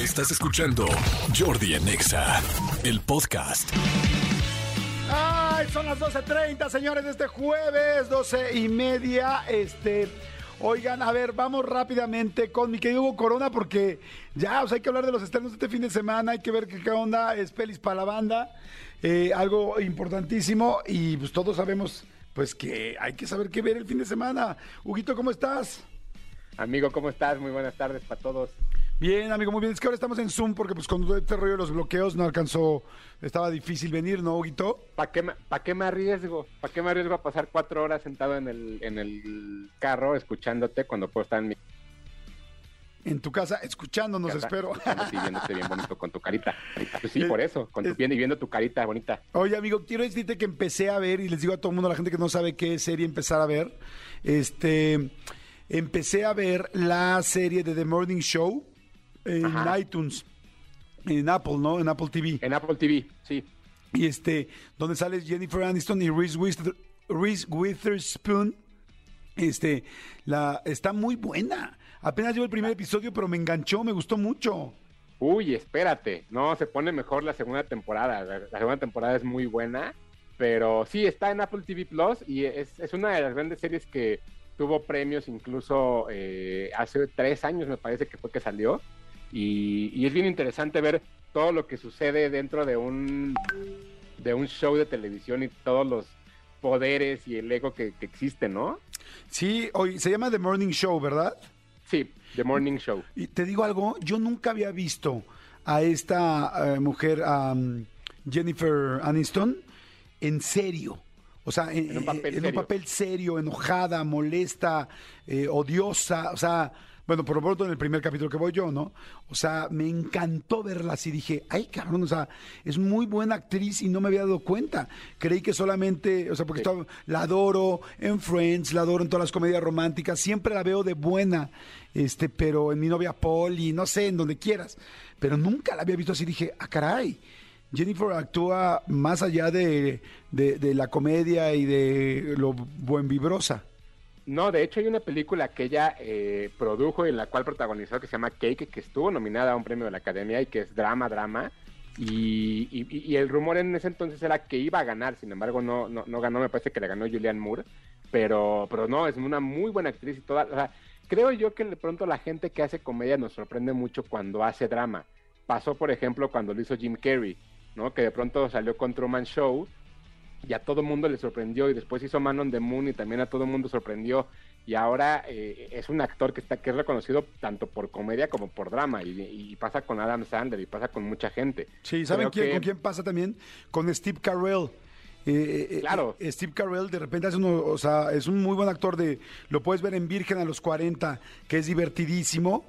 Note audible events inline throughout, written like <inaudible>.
Estás escuchando Jordi en Exa, el podcast. Ay, son las 12.30, señores, de este jueves, 12 y media. Este, oigan, a ver, vamos rápidamente con mi querido Hugo Corona, porque ya, o sea, hay que hablar de los estrenos de este fin de semana, hay que ver qué, qué onda es Pelis para la banda, eh, algo importantísimo, y pues todos sabemos, pues que hay que saber qué ver el fin de semana. Huguito, ¿cómo estás? Amigo, ¿cómo estás? Muy buenas tardes para todos. Bien, amigo, muy bien. Es que ahora estamos en Zoom porque pues con todo este rollo de los bloqueos no alcanzó, estaba difícil venir, ¿no, Huguito? ¿Para qué, me- pa' qué me arriesgo? ¿Para qué me arriesgo a pasar cuatro horas sentado en el, en el carro escuchándote cuando puedo estar en mi En tu casa, escuchándonos, casa? espero. escuchándote y viéndote bien bonito con tu carita. Pues sí, Es- por eso, con tu es- y viendo tu carita bonita. Oye, amigo, quiero decirte que empecé a ver, y les digo a todo el mundo, a la gente que no sabe qué serie empezar a ver, este, empecé a ver la serie de The Morning Show en Ajá. iTunes, en Apple, ¿no? En Apple TV. En Apple TV, sí. Y este, donde sale Jennifer Aniston y Reese, Wither- Reese Witherspoon. Este, la, está muy buena. Apenas llevo el primer episodio, pero me enganchó, me gustó mucho. Uy, espérate. No, se pone mejor la segunda temporada. La, la segunda temporada es muy buena. Pero sí, está en Apple TV Plus y es, es una de las grandes series que tuvo premios incluso eh, hace tres años, me parece que fue que salió. Y, y es bien interesante ver todo lo que sucede dentro de un, de un show de televisión y todos los poderes y el ego que, que existe, ¿no? Sí, hoy se llama The Morning Show, ¿verdad? Sí, The Morning Show. Y te digo algo, yo nunca había visto a esta eh, mujer, a um, Jennifer Aniston, en serio. O sea, en, En un papel en un serio. papel serio, enojada, molesta, eh, odiosa. O sea, bueno, por lo pronto en el primer capítulo que voy yo, ¿no? O sea, me encantó verla así. Dije, ay, cabrón, o sea, es muy buena actriz y no me había dado cuenta. Creí que solamente, o sea, porque Sí. estaba- la adoro en Friends, la adoro en todas las comedias románticas, siempre la veo de buena, este, pero en mi novia Polly, no sé, en donde quieras. Pero nunca la había visto así. Dije, ah, caray. Jennifer actúa más allá de, de- de la comedia y de lo buen vibrosa. No, de hecho hay una película que ella eh, produjo y en la cual protagonizó que se llama Cake, que estuvo nominada a un premio de la Academia y que es drama, drama. Y, y- y el rumor en ese entonces era que iba a ganar, sin embargo no, no, no ganó, me parece que le ganó Julianne Moore, pero, pero no, es una muy buena actriz y toda, o sea, creo yo que de pronto la gente que hace comedia nos sorprende mucho cuando hace drama. Pasó, por ejemplo, cuando lo hizo Jim Carrey, ¿no? Que de pronto salió con Truman Show y a todo mundo le sorprendió y después hizo Man on the Moon y también a todo mundo sorprendió y ahora eh, es un actor que está que es reconocido tanto por comedia como por drama y, y pasa con Adam Sandler y pasa con mucha gente. Sí, ¿saben quién, que- con quién pasa también? Con Steve Carell. Eh, eh, Claro. eh, Steve Carell de repente hace uno, o sea, es un muy buen actor de, lo puedes ver en Virgen a los 40, que es divertidísimo,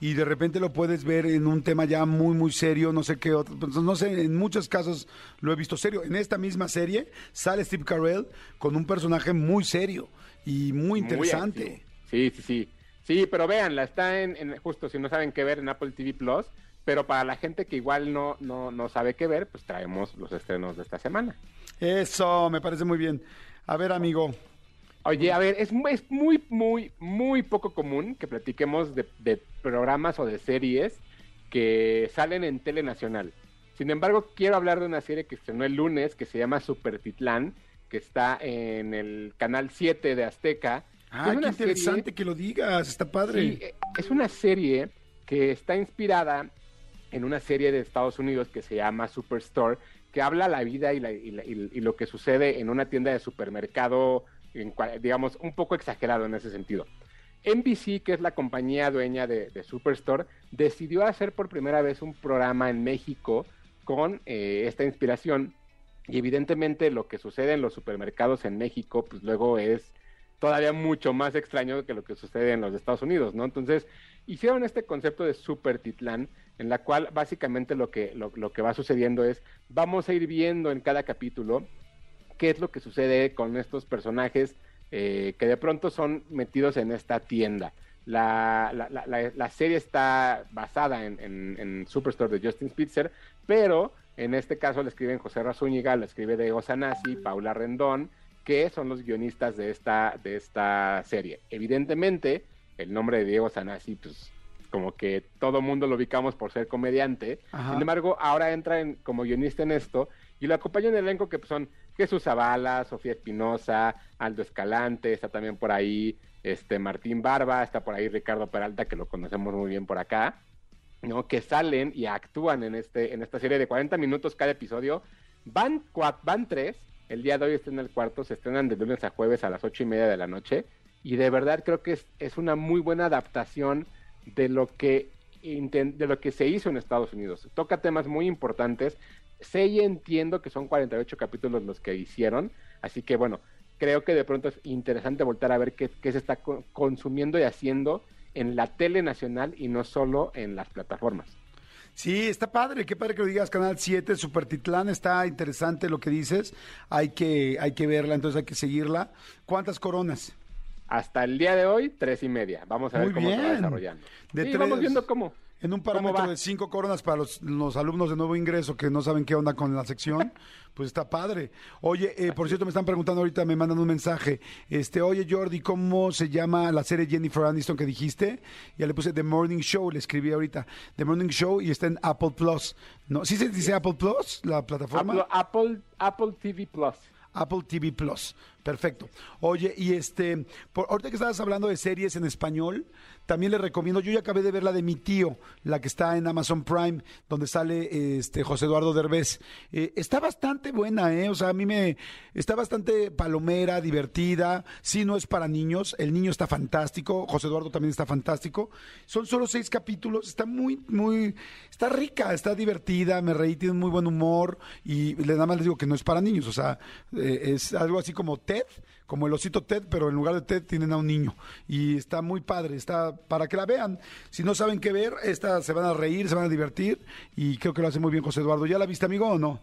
y de repente lo puedes ver en un tema ya muy, muy serio, no sé qué otro, pues, no sé, en muchos casos lo he visto serio. En esta misma serie sale Steve Carell con un personaje muy serio y muy interesante. Sí, sí, sí. Sí, pero véanla, está en, en- justo si no saben qué ver en Apple TV Plus, pero para la gente que igual no, no, no sabe qué ver, pues traemos los estrenos de esta semana. Eso, me parece muy bien. A ver, amigo. Oye, a ver, es, es muy, muy, muy poco común que platiquemos de, de programas o de series que salen en Tele Nacional. Sin embargo, quiero hablar de una serie que estrenó el lunes que se llama Super Titlán, que está en el canal 7 de Azteca. Ah, Es qué una interesante serie- que lo digas, está padre. Sí, eh, es una serie que está inspirada en una serie de Estados Unidos que se llama Superstore, que habla la vida y, la- y la- y- y lo que sucede en una tienda de supermercado, digamos, un poco exagerado en ese sentido. NBC, que es la compañía dueña de, Superstore, decidió hacer por primera vez un programa en México con eh, esta inspiración. Y evidentemente lo que sucede en los supermercados en México, pues luego es todavía mucho más extraño que lo que sucede en los Estados Unidos, ¿no? Entonces, hicieron este concepto de Super Titlán, en la cual básicamente lo que, lo que va sucediendo es, vamos a ir viendo en cada capítulo qué es lo que sucede con estos personajes eh, que de pronto son metidos en esta tienda. La, la, la- la- la serie está basada en, en- en Superstore de Justin Spitzer, pero en este caso le escriben José Razúñiga, le escribe Diego Sanasi, Paula Rendón, que son los guionistas de esta, de esta serie. Evidentemente, el nombre de Diego Sanasi, pues como que todo mundo lo ubicamos por ser comediante. Ajá. Sin embargo, ahora entra en, como guionista en esto y lo acompaña un elenco que pues, son Jesús Zavala, Sofía Espinosa, Aldo Escalante, está también por ahí este Martín Barba, está por ahí Ricardo Peralta, que lo conocemos muy bien por acá, ¿no? Que salen y actúan en este en esta serie de 40 minutos cada episodio. Van, van tres, el día de hoy está en el cuarto, se estrenan de lunes a jueves a las ocho y media de la noche y de verdad creo que es, es una muy buena adaptación de lo que de lo que se hizo en Estados Unidos. Toca temas muy importantes. Sé y entiendo que son 48 capítulos los que hicieron, así que bueno, creo que de pronto es interesante voltar a ver qué, se está co- consumiendo y haciendo en la tele nacional y no solo en las plataformas. Sí, está padre, qué padre que lo digas, Canal 7, Super Titlán, está interesante lo que dices, hay que, hay que verla, entonces hay que seguirla. ¿Cuántas coronas? Hasta el día de hoy, tres y media. Vamos a ver cómo se va bien. desarrollando. De Sí, tres- vamos viendo cómo. En un ¿Cómo parámetro de cinco coronas para los, los alumnos de nuevo ingreso que no saben qué onda con la sección, <laughs> pues está padre. Oye, eh, por cierto, me están preguntando ahorita, me mandan un mensaje. Este, oye Jordi, ¿cómo se llama la serie Jennifer Aniston que dijiste? Ya le puse The Morning Show, le escribí ahorita. The Morning Show y está en Apple Plus. ¿No? ¿Sí se dice Apple Plus, la plataforma? Apple, Apple, Apple TV Plus. Apple TV Plus. Perfecto. Oye, y este, por, ahorita que estabas hablando de series en español, también le recomiendo, yo ya acabé de ver la de mi tío, la que está en Amazon Prime, donde sale este José Eduardo Derbez. Eh, está bastante buena, ¿eh? O sea, a mí me, está bastante palomera, divertida. Sí, no es para niños, el niño está fantástico, José Eduardo también está fantástico. Son solo seis capítulos, está muy, muy, está rica, está divertida, me reí, tiene muy buen humor y nada más les digo que no es para niños, o sea, eh, es algo así como Ted, como el osito Ted, pero en lugar de Ted tienen a un niño y está muy padre, está para que la vean. Si no saben qué ver, esta se van a reír, se van a divertir y creo que lo hace muy bien José Eduardo. ¿Ya la viste, amigo, o no?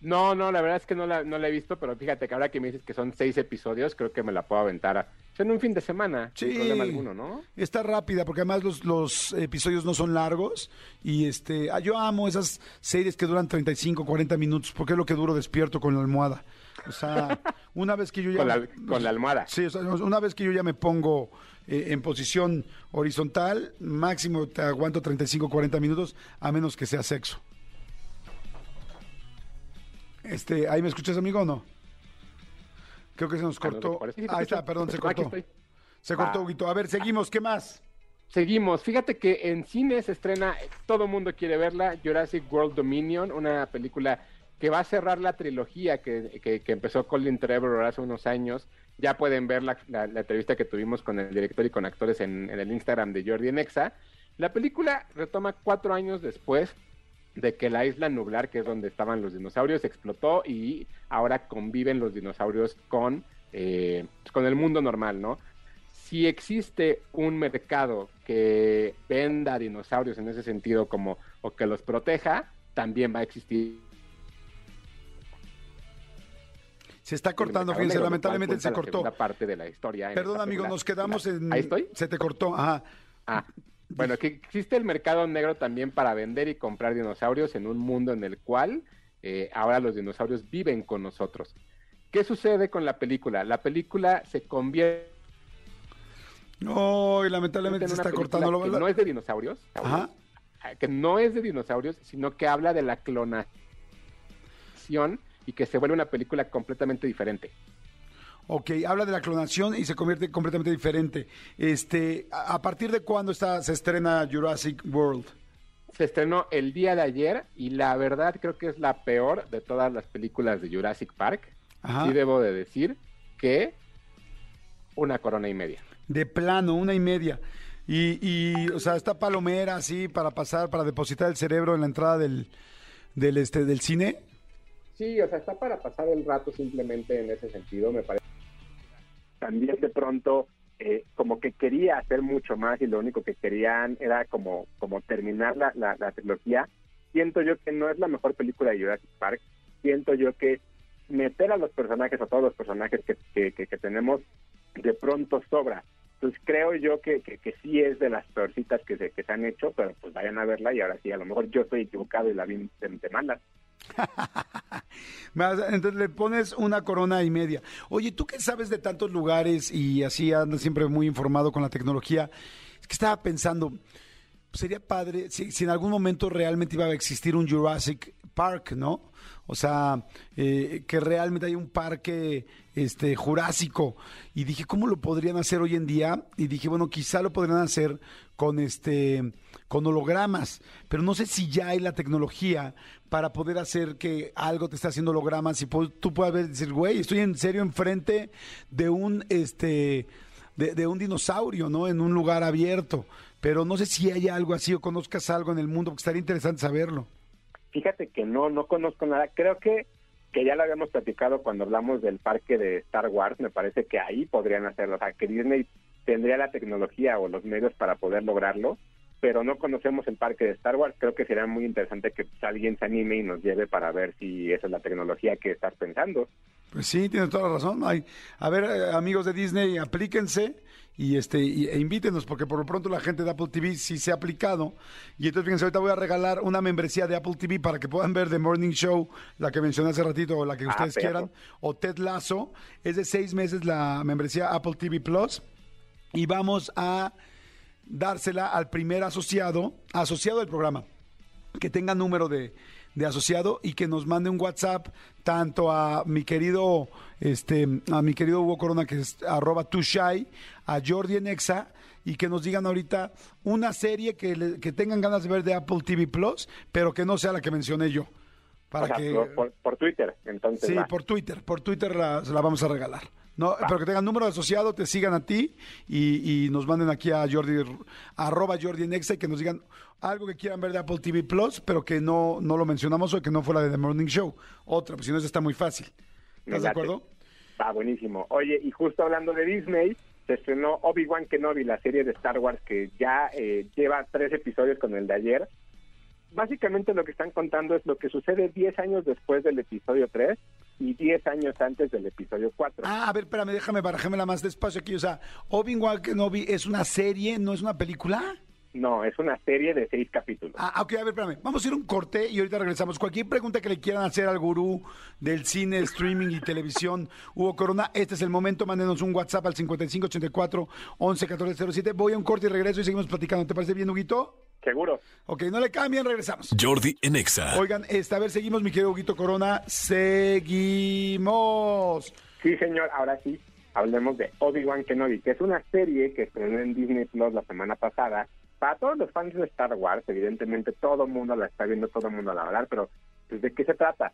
No, no, la verdad es que no la, no la he visto, pero fíjate que ahora que me dices que son seis episodios, creo que me la puedo aventar a- en un fin de semana, sin problema alguno, ¿no? Está rápida porque además los, los episodios no son largos y este ah, yo amo esas series que duran 35, 40 minutos porque es lo que duro despierto con la almohada. O sea, una vez que yo ya Con la, con la almohada. Sí, o sea, una vez que yo ya me pongo eh, en posición horizontal, máximo te aguanto 35, 40 minutos a menos que sea sexo. Este, ¿ahí me escuchas, amigo, o no? Creo que se nos Ah, no, cortó. Ahí está, perdón, se Aquí cortó. Se cortó, Ah. Huguito. A ver, seguimos, ¿qué más? Seguimos. Fíjate que en cine se estrena, todo mundo quiere verla, Jurassic World Dominion, una película que va a cerrar la trilogía que, que- que empezó Colin Trevor hace unos años. Ya pueden ver la, la- entrevista que tuvimos con el director y con actores en, en el Instagram de Jordi Nexa. La película retoma cuatro años después de que la isla nublar, que es donde estaban los dinosaurios, explotó y ahora conviven los dinosaurios con, eh, con el mundo normal, ¿no? Si existe un mercado que venda dinosaurios en ese sentido como o que los proteja, también va a existir. Se está cortando, fíjense, negro, lamentablemente se la cortó. segunda parte de la historia. Perdón, amigo, nos quedamos en... Ahí estoy. Se te cortó, ajá. Ah, bueno, que existe el mercado negro también para vender y comprar dinosaurios en un mundo en el cual eh, ahora los dinosaurios viven con nosotros. ¿Qué sucede con la película? La película se convierte No, y en lamentablemente se está cortando. que Lo- no es de dinosaurios, Ajá. que no es de dinosaurios, sino que habla de la clonación y que se vuelve una película completamente diferente. Ok, habla de la clonación y se convierte completamente diferente. Este, ¿a a partir de cuándo está, se estrena Jurassic World? Se estrenó el día de ayer y la verdad creo que es la peor de todas las películas de Jurassic Park. Ajá. Sí debo de decir que una corona y media. De plano, una y media. Y, y, o sea, está palomera así para pasar, para depositar el cerebro en la entrada del, del, este, del cine. Sí, o sea, está para pasar el rato simplemente en ese sentido, me parece. También de pronto, eh, como que quería hacer mucho más y lo único que querían era como, como terminar la, la, la trilogía. Siento yo que no es la mejor película de Jurassic Park. Siento yo que meter a los personajes, a todos los personajes que, que, tenemos, de pronto sobra. Entonces creo yo que, que, sí es de las peorcitas que se, que se han hecho, pero pues vayan a verla y ahora sí, a lo mejor yo estoy equivocado y la vi de, de. <laughs> Entonces le pones una corona y media. Oye, ¿tú qué sabes de tantos lugares y así andas siempre muy informado con la tecnología? Es que estaba pensando, sería padre si, si en algún momento realmente iba a existir un Jurassic Park, ¿no? O sea, eh, que realmente hay un parque este, jurásico. Y dije, ¿cómo lo podrían hacer hoy en día? Y dije, bueno, quizá lo podrían hacer con este con hologramas, pero no sé si ya hay la tecnología para poder hacer que algo te esté haciendo hologramas y tú puedas ver, decir, güey, estoy en serio enfrente de un este de, de un dinosaurio, ¿no? En un lugar abierto. Pero no sé si hay algo así o conozcas algo en el mundo, porque estaría interesante saberlo. Fíjate que no, no conozco nada. Creo que, que ya lo habíamos platicado cuando hablamos del parque de Star Wars. Me parece que ahí podrían hacerlo. O sea, que Disney tendría la tecnología o los medios para poder lograrlo, pero no conocemos el parque de Star Wars. Creo que sería muy interesante que pues, alguien se anime y nos lleve para ver si esa es la tecnología que estás pensando. Pues sí, tienes toda la razón. Hay, a ver, eh, amigos de Disney, aplíquense y este y- e invítenos, porque por lo pronto la gente de Apple TV sí se ha aplicado. Y entonces, fíjense, ahorita voy a regalar una membresía de Apple TV para que puedan ver The Morning Show, la que mencioné hace ratito, o la que Ah, ustedes quieran, o Ted Lasso. Es de seis meses la membresía Apple TV Plus. Y vamos a dársela al primer asociado, asociado del programa que tenga número de, de asociado y que nos mande un WhatsApp tanto a mi querido este a mi querido Hugo Corona que es arroba tushai, a Jordi en Exa y que nos digan ahorita una serie que, le- que tengan ganas de ver de Apple TV Plus, pero que no sea la que mencioné yo. Para O sea, que por, por- Twitter. Entonces, Sí, va. por Twitter, por Twitter la, se la vamos a regalar. No, pero que tengan número de asociado, te sigan a ti y, y nos manden aquí a Jordi, arroba Jordi en Exa y que nos digan algo que quieran ver de Apple TV Plus, pero que no, no lo mencionamos o que no fuera de The Morning Show. Otra, pues si no, eso está muy fácil. ¿Estás de acuerdo? Va, buenísimo. Oye, y justo hablando de Disney, se estrenó Obi-Wan Kenobi, la serie de Star Wars que ya eh, lleva tres episodios con el de ayer. Básicamente lo que están contando es lo que sucede 10 años después del episodio 3 y 10 años antes del episodio 4. Ah, a ver, espérame, déjame barajémela más despacio aquí. O sea, Obi-Wan Kenobi es una serie, no es una película. No, es una serie de seis capítulos. Ah, ok, a ver, espérame. Vamos a ir a un corte y ahorita regresamos. Cualquier pregunta que le quieran hacer al gurú del cine, streaming y televisión, Hugo Corona, este es el momento. Mándenos un WhatsApp al 5584 111407. Voy a un corte y regreso y seguimos platicando. ¿Te parece bien, Huguito? Seguro. Ok, no le cambien, regresamos. Jordi en Exa. Oigan, esta a ver, seguimos, mi querido Huguito Corona. Seguimos. Sí, señor, ahora sí, hablemos de Obi-Wan Kenobi, que es una serie que estrenó en Disney Plus la semana pasada. Para todos los fans de Star Wars, evidentemente todo el mundo la está viendo, todo el mundo la va a hablar, pero pues, ¿de qué se trata?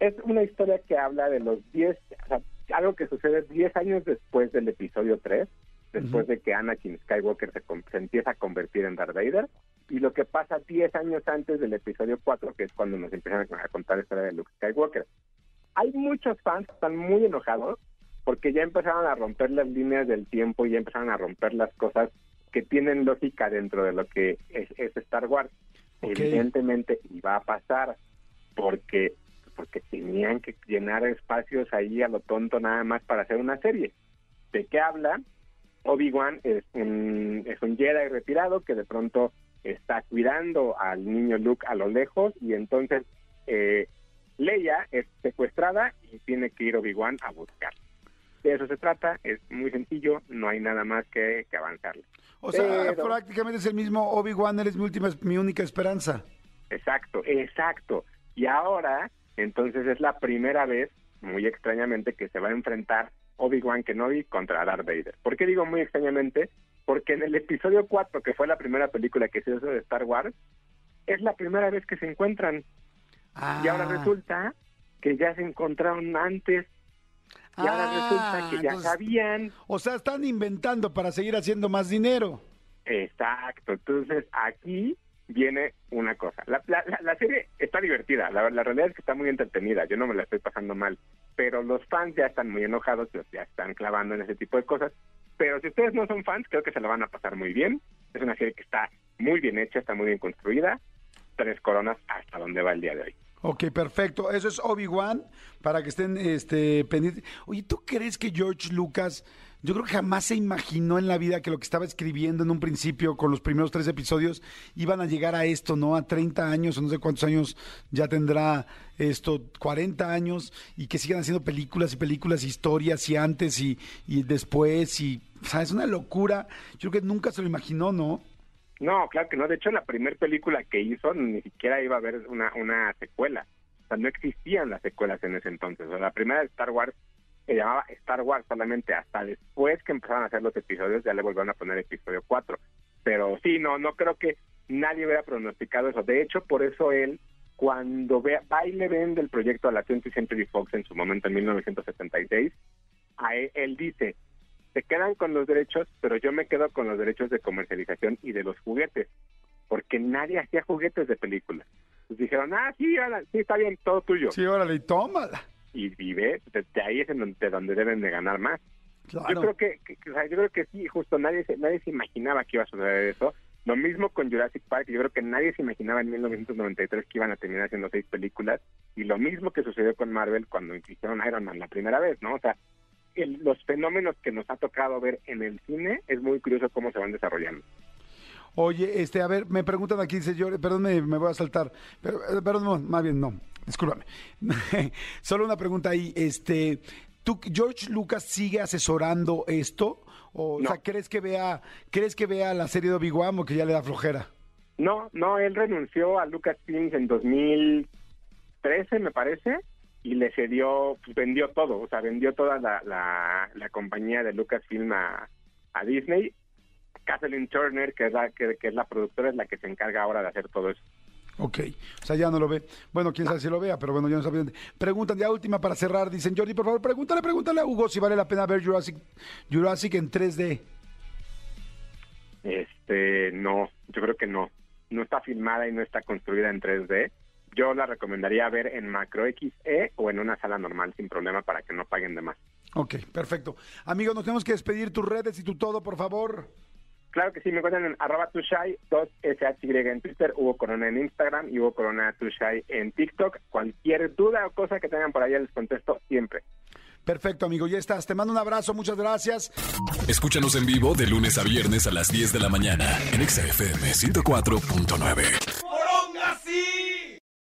Es una historia que habla de los 10, o sea, algo que sucede 10 años después del episodio 3, después de que Anakin Skywalker se, se empieza a convertir en Darth Vader, y lo que pasa 10 años antes del episodio 4, que es cuando nos empiezan a contar la historia de Luke Skywalker hay muchos fans que están muy enojados porque ya empezaron a romper las líneas del tiempo y ya empezaron a romper las cosas que tienen lógica dentro de lo que es, es Star Wars. Evidentemente iba a pasar porque porque tenían que llenar espacios ahí a lo tonto nada más para hacer una serie. ¿De qué habla? Obi-Wan es un, es un Jedi retirado que de pronto está cuidando al niño Luke a lo lejos y entonces eh, Leia es secuestrada y tiene que ir Obi-Wan a buscar. De eso se trata, es muy sencillo, no hay nada más que, que avanzarle. O sea, Pero- prácticamente es el mismo Obi-Wan, eres mi última, mi única esperanza. Exacto, exacto. Y ahora, entonces es la primera vez, muy extrañamente, que se va a enfrentar Obi-Wan Kenobi contra Darth Vader. ¿Por qué digo muy extrañamente? Porque en el episodio 4, que fue la primera película que se hizo de Star Wars, es la primera vez que se encuentran. Y ahora Ah. resulta que ya se encontraron antes. Y ahora Ah, resulta que ya entonces- sabían. O sea, están inventando para seguir haciendo más dinero. Exacto. Entonces aquí viene una cosa. La, la- la- serie está divertida. La, la realidad es que está muy entretenida. Yo no me la estoy pasando mal. Pero los fans ya están muy enojados, ya están clavando en ese tipo de cosas. Pero si ustedes no son fans, creo que se la van a pasar muy bien. Es una serie que está muy bien hecha, está muy bien construida. Tres coronas hasta donde va el día de hoy. Ok, perfecto. Eso es Obi-Wan para que estén este, pendientes. Oye, ¿tú crees que George Lucas, yo creo que jamás se imaginó en la vida que lo que estaba escribiendo en un principio con los primeros tres episodios iban a llegar a esto, ¿no? A 30 años o no sé cuántos años ya tendrá esto, 40 años y que sigan haciendo películas y películas, historias y antes y, y después y, o sea, es una locura. Yo creo que nunca se lo imaginó, ¿no? No, claro que no. De hecho, la primera película que hizo ni siquiera iba a haber una, una secuela. O sea, no existían las secuelas en ese entonces. O sea, la primera de Star Wars se llamaba Star Wars solamente hasta después que empezaron a hacer los episodios, ya le volvieron a poner episodio 4. Pero sí, no, no creo que nadie hubiera pronosticado eso. De hecho, por eso él, cuando ve, va y le vende el proyecto a la 20th Century Fox en su momento, en 1976, a él dice, se quedan con los derechos, pero yo me quedo con los derechos de comercialización y de los juguetes, porque nadie hacía juguetes de películas. Pues dijeron, ah, sí, sí, está bien, todo tuyo. Sí, órale, y tómala. Y vive, de, ahí es en donde, donde, deben de ganar más. Yo creo que, yo creo que sí, justo nadie nadie se imaginaba que iba a suceder eso. Lo mismo con Jurassic Park, yo creo que nadie se imaginaba en 1993 que iban a terminar haciendo seis películas, y lo mismo que sucedió con Marvel cuando hicieron Iron Man la primera vez, ¿no? O sea, los fenómenos que nos ha tocado ver en el cine es muy curioso cómo se van desarrollando. Oye, este, a ver, me preguntan aquí, dice yo, perdón, me, voy a saltar, pero, eh, perdón, más bien no, discúlpame. <laughs> Solo una pregunta ahí, este, ¿tú, George Lucas sigue asesorando esto? O, sea, ¿crees que vea, crees que vea la serie de Obi-Wan o que ya le da flojera? No, no, él renunció a Lucasfilms en 2013, me parece, y le cedió, pues vendió todo, o sea, vendió toda la, la, compañía de Lucasfilm a, a Disney. Kathleen Turner, que es, la, que, es la productora, es la que se encarga ahora de hacer todo eso. Ok, o sea, ya no lo ve. Bueno, quién sabe si lo vea, pero bueno, yo no sabía. Preguntan, ya última para cerrar, dicen, Jordi, por favor, pregúntale, pregúntale a Hugo si vale la pena ver Jurassic, Jurassic en 3D. Este, no, yo creo que no. No está filmada y no está construida en 3D yo la recomendaría ver en Macro XE o en una sala normal sin problema para que no paguen de más. Ok, perfecto. Amigo, nos tenemos que despedir tus redes y tu todo, por favor. Claro que sí, me encuentran en arroba tushai, 2SHY en Twitter, Hugo Corona en Instagram y Hugo Corona tushai en TikTok. Cualquier duda o cosa que tengan por allá les contesto siempre. Perfecto, amigo, ya estás. Te mando un abrazo, muchas gracias. Escúchanos en vivo de lunes a viernes a las 10 de la mañana en XFM 104.9.